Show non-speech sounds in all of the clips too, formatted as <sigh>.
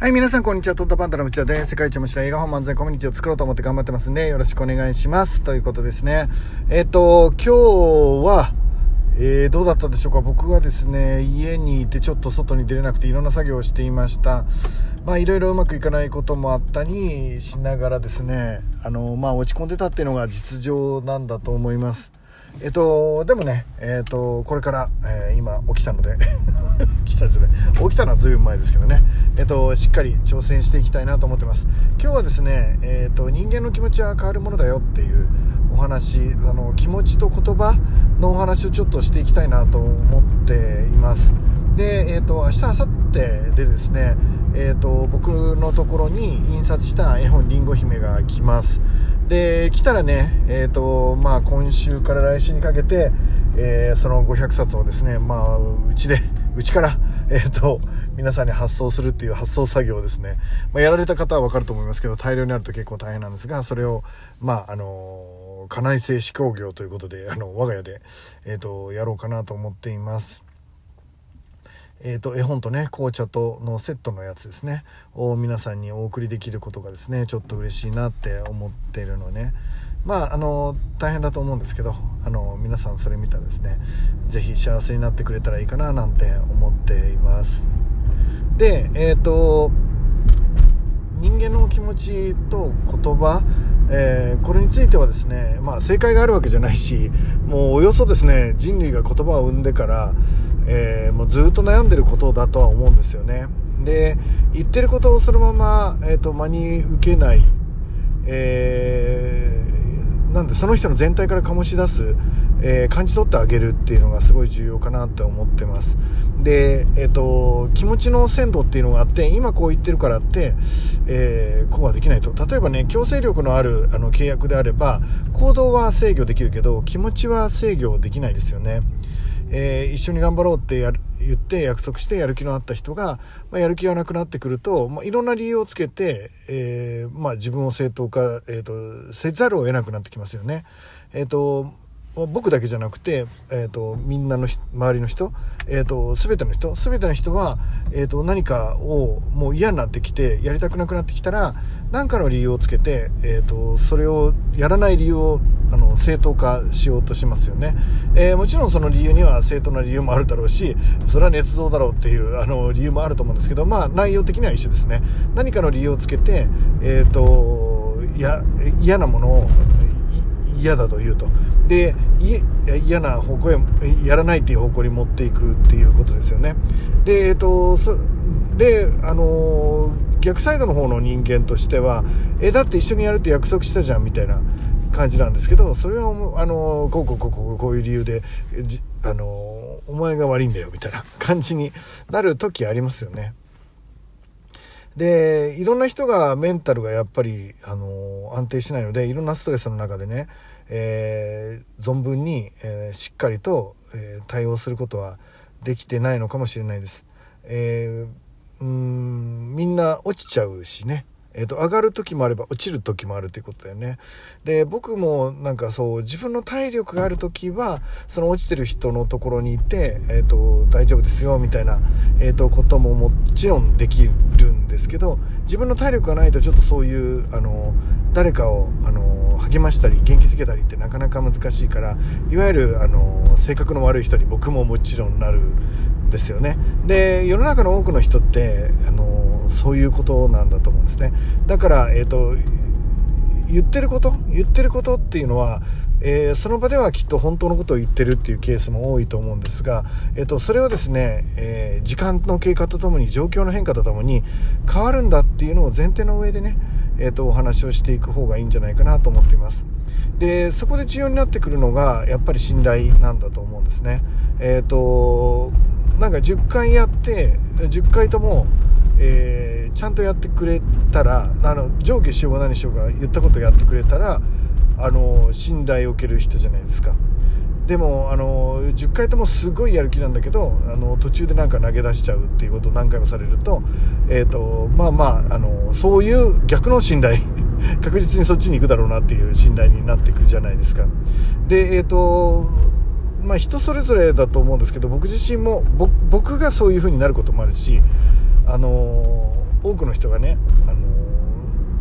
はい、皆さん、こんにちは。トットパンダの内田で、世界一面白い映画本漫才コミュニティを作ろうと思って頑張ってますんで、よろしくお願いします。ということですね。えっ、ー、と、今日は、えー、どうだったでしょうか？僕はですね、家にいてちょっと外に出れなくていろんな作業をしていました。まあ、いろいろうまくいかないこともあったりしながらですね、あの、まあ、落ち込んでたっていうのが実情なんだと思います。えっと、でもね、えっと、これから、えー、今起きたので <laughs> 来たですね。起きたのはずいぶん前ですけどね。えっと、しっかり挑戦していきたいなと思ってます。今日はですね、えっと、人間の気持ちは変わるものだよっていうお話、あの、気持ちと言葉のお話をちょっとしていきたいなと思っています。で、えっと、明日、明後日でですね、えっと、僕のところに印刷した絵本りんご姫が来ます。で、来たらね、えっ、ー、と、まあ、今週から来週にかけて、えー、その500冊をですね、まあ、うちで、<laughs> うちから、<laughs> えっ、ー、と、皆さんに発送するっていう発送作業をですね、まあ、やられた方はわかると思いますけど、大量にあると結構大変なんですが、それを、まあ、あの、家内製紙工業ということで、あの、我が家で、えっ、と、やろうかなと思っています。えーと、絵本とね紅茶とのセットのやつですね。を皆さんにお送りできることがですねちょっと嬉しいなって思ってるのね。まああの大変だと思うんですけどあの皆さんそれ見たらですね是非幸せになってくれたらいいかななんて思っています。でえっ、ー、と人間の気持ちと言葉、えー、これについてはですね、まあ、正解があるわけじゃないしもうおよそですね人類が言葉を生んでから、えー、もうずっと悩んでることだとは思うんですよね。で言ってることをそのまま、えーと、真に受けない、えー、なんでその人の全体から醸し出すえー、感じ取ってあげるっていうのがすごい重要かなって思ってます。で、えっ、と気持ちの鮮度っていうのがあって今こう言ってるからって、え、こうはできないと。例えばね強制力のあるあの契約であれば行動は制御できるけど気持ちは制御できないですよね。えー、一緒に頑張ろうってやる言って約束してやる気のあった人が、まあ、やる気がなくなってくると、まあ、いろんな理由をつけて、えーまあ、自分を正当化、えーと、せざるを得なくなってきますよね。えーと僕だけじゃなくて、えーと、みんなの周りの人、えーと、全ての人全ての人は、えーと、何かをもう嫌になってきてやりたくなくなってきたら何かの理由をつけて、えー、とそれをやらない理由をあの正当化しようとしますよね、えー、もちろんその理由には正当な理由もあるだろうしそれは捏造だろうっていうあの理由もあると思うんですけどまあ内容的には一緒ですね。何かの理由をつけて、えー、とや嫌なものを嫌だと言うと。で嫌な方向へやらないっていう方向に持っていくっていうことですよね。でえっ、ー、とであの、逆サイドの方の人間としてはえだって一緒にやるって約束したじゃんみたいな感じなんですけどそれはあの、こうこうこうこうこういう理由であのお前が悪いんだよみたいな感じになる時ありますよね。でいろんな人がメンタルがやっぱり、あの安定しないのでいろんなストレスの中でね、えー、存分に、えー、しっかりと、えー、対応することはできてないのかもしれないです。えー、うんみんな落ちちゃうしねえーと、上がる時もあれば落ちる時もあるっていうことだよね。で僕もなんかそう自分の体力がある時はその落ちてる人のところにいて、えーと、大丈夫ですよみたいな、えーと、ことももちろんできるんですけど自分の体力がないとちょっとそういうあの誰かをあの励ましたり元気づけたりってなかなか難しいからいわゆるあの性格の悪い人に僕ももちろんなるんですよね。で世の中の多くの人ってあのそういうことなんだと思うんですねだから、えーと、言ってること言ってることっていうのは、えー、その場ではきっと本当のことを言ってるっていうケースも多いと思うんですが、えーと、それはですね、えー、時間の経過とともに状況の変化とともに変わるんだっていうのを前提の上でね、えーと、お話をしていく方がいいんじゃないかなと思っています。でそこで重要になってくるのがやっぱり信頼なんだと思うんですね。えっ、となんか10回やって10回ともえー、ちゃんとやってくれたらあの上下しようが何しようが言ったことやってくれたらあの信頼を受ける人じゃないですか。でもあの10回ともすごいやる気なんだけどあの途中でなんか投げ出しちゃうっていうことを何回もされると,、えーとまあまああのそういう逆の信頼 <laughs> 確実にそっちに行くだろうなっていう信頼になっていくじゃないですかでえっ、ー、とまあ人それぞれだと思うんですけど僕自身も僕がそういう風になることもあるしあの多くの人がね、あの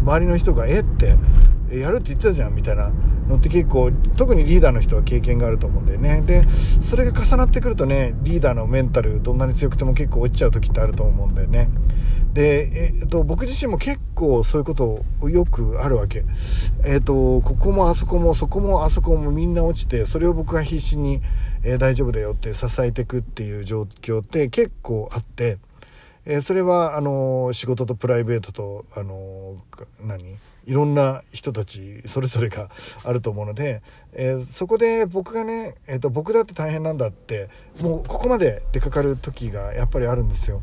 周りの人が「えっ?」て「やるって言ってたじゃん」みたいなのって結構特にリーダーの人は経験があると思うんだよね。でそれが重なってくるとねリーダーのメンタルどんなに強くても結構落ちちゃう時ってあると思うんだよね。で、えっと、僕自身も結構そういうことよくあるわけ。えっとここもあそこもそこもあそこもみんな落ちてそれを僕が必死に、えー、大丈夫だよって支えてくっていう状況って結構あってえー、それはあの仕事とプライベートとあの何？いろんな人たちそれぞれが <laughs> あると思うので、えー、そこで僕がね、えーと、僕だって大変なんだってもうここまで出かかる時がやっぱりあるんですよ。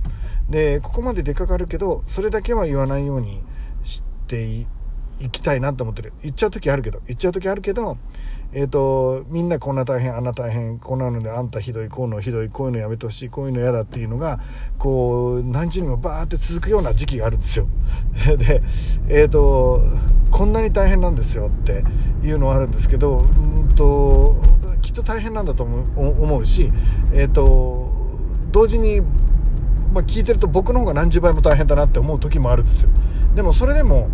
でここまで出かかるけどそれだけは言わないようにしていきたいなと思ってる言っちゃう時あるけど言っちゃう時あるけどえっ、ー、と、みんなこんな大変、あんな大変、こんなのであんたひどい、こういうのひどい、こういうのやめてほしい、こういうの嫌だっていうのが、こう、何十年もバーって続くような時期があるんですよ。<laughs> で、えっ、ー、と、こんなに大変なんですよっていうのはあるんですけど、うんと、きっと大変なんだと思うし、えっ、ー、と、同時に、まあ、聞いてると僕の方が何十倍も大変だなって思う時もあるんですよ。でもそれでも、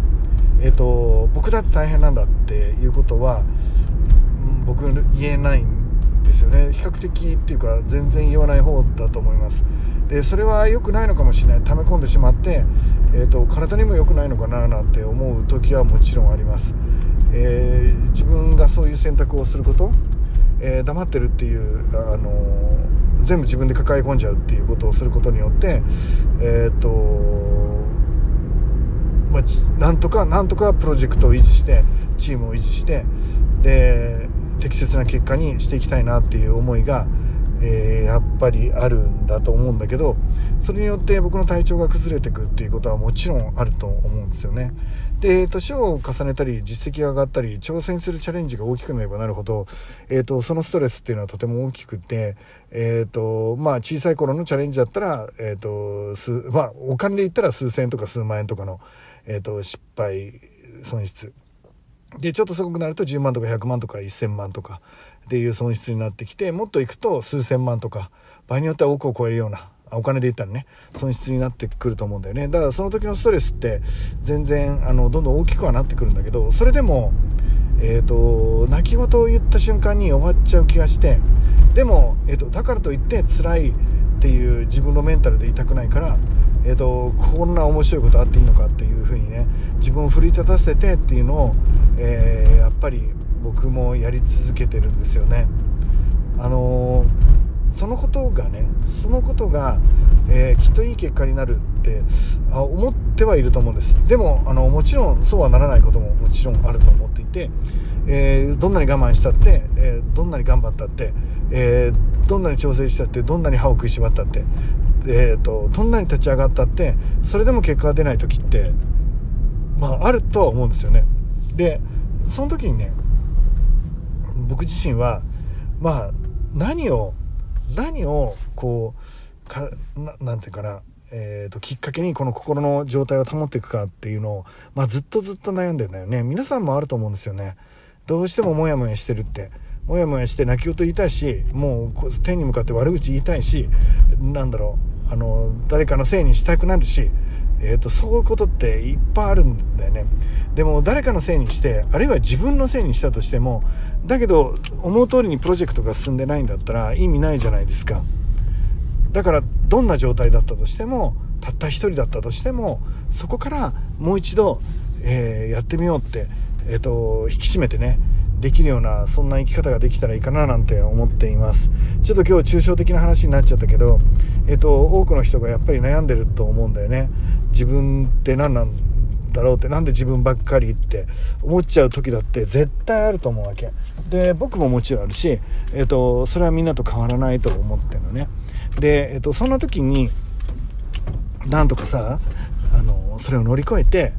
えっ、と、僕だって大変なんだっていうことは、僕言えないんですよね。比較的っていうか全然言わない方だと思います。でそれは良くないのかもしれない。溜め込んでしまって、えーと、体にも良くないのかななんて思う時はもちろんあります、えー、自分がそういう選択をすること、えー、黙ってるっていう、あの、全部自分で抱え込んじゃうっていうことをすることによってえっ、とまあ、なんとかなんとかプロジェクトを維持してチームを維持してで適切な結果にしていきたいなっていう思いが、えー、やっぱりあるんだと思うんだけどそれによって僕の体調が崩れていくっていうことはもちろんあると思うんですよね。で年を重ねたり実績が上がったり挑戦するチャレンジが大きくなればなるほど、えーと、そのストレスっていうのはとても大きくて、えーとまあ、小さい頃のチャレンジだったら、えーとまあ、お金で言ったら数千円とか数万円とかの、えー、と失敗損失。でちょっとすごくなると10万とか100万とか1000万とかっていう損失になってきてもっといくと数千万とか場合によっては億を超えるようなお金で言ったらね損失になってくると思うんだよね。だからその時のストレスって全然あのどんどん大きくはなってくるんだけどそれでもえーと、泣き言を言った瞬間に終わっちゃう気がしてでも、えーと、だからといって辛いっていう自分のメンタルで言いたくないからえーと、こんな面白いことあっていいのかっていうふうにね自分を奮い立たせてっていうのを、えー、やっぱり僕もやり続けてるんですよね。あのー、そのことがねそのことが、えー、きっといい結果になるってあ思ってはいると思うんですでもあのもちろんそうはならないことももちろんあると思っていて、えどんなに我慢したって、えどんなに頑張ったって、えどんなに調整したってどんなに歯を食いしばったってえーと、どんなに立ち上がったってそれでも結果が出ない時ってまああるとは思うんですよね。でその時にね僕自身はまあ何を何をこうかなんていうかなえーと、きっかけにこの心の状態を保っていくかっていうのを、まあ、ずっとずっと悩んでんだよね。皆さんもあると思うんですよね。どうしてもモヤモヤしてるって。モヤモヤして泣き言言いたいしもう天に向かって悪口言いたいしなんだろうあの誰かのせいにしたくなるし、えーと、そういうことっていっぱいあるんだよね。でも誰かのせいにしてあるいは自分のせいにしたとしてもだけど思う通りにプロジェクトが進んでないんだったら意味ないじゃないですか。だからどんな状態だったとしてもたった一人だったとしてもそこからもう一度、えー、やってみようって、えーと引き締めてねできるようなそんな生き方ができたらいいかななんて思っています。ちょっと今日抽象的な話になっちゃったけど、えっと、多くの人がやっぱり悩んでると思うんだよね。自分って何なんだろうってなんで自分ばっかりって思っちゃう時だって絶対あると思うわけ。で僕ももちろんあるし、えっと、それはみんなと変わらないと思ってるのね。で、えっと、そんな時になんとかさあのそれを乗り越えて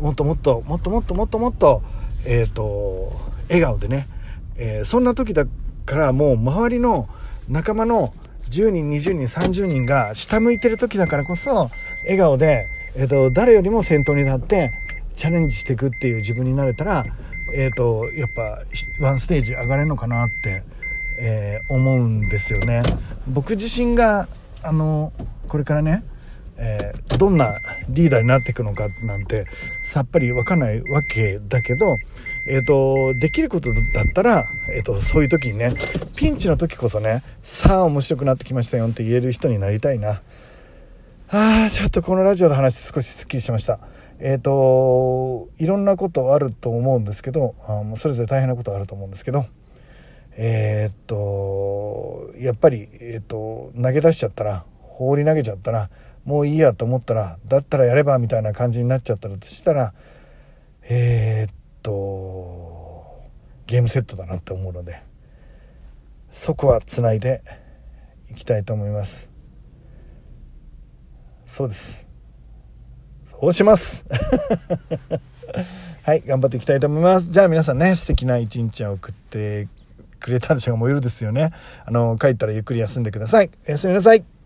もっともっともっともっともっともっとえっ、と笑顔でね、えー、そんな時だからもう周りの仲間の10人20人30人が下向いてる時だからこそ笑顔で、えーと、誰よりも先頭に立ってチャレンジしていくっていう自分になれたら、えーと、やっぱワンステージ上がれるのかなって、えー、思うんですよね。僕自身があのこれからねえー、どんなリーダーになっていくのかなんてさっぱりわかんないわけだけど、えっ、ー、と、できることだったら、えっ、ー、と、そういう時にね、ピンチの時こそね、さあ面白くなってきましたよって言える人になりたいな。ああ、ちょっとこのラジオの話少しスッキリしました。えっ、と、いろんなことあると思うんですけど、あもうそれぞれ大変なことあると思うんですけど、えっと、やっぱり、えっと、投げ出しちゃったら、放り投げちゃったら、もういいやと思ったらだったらやればみたいな感じになっちゃったらとしたらえー、っとゲームセットだなって思うのでそこはつないでいきたいと思います。そうです。そうします。<laughs> はい頑張っていきたいと思います。じゃあ皆さんね素敵な一日を送ってくれたんでしょうがもう夜ですよね。あの帰ったらゆっくり休んでください。おやすみなさい。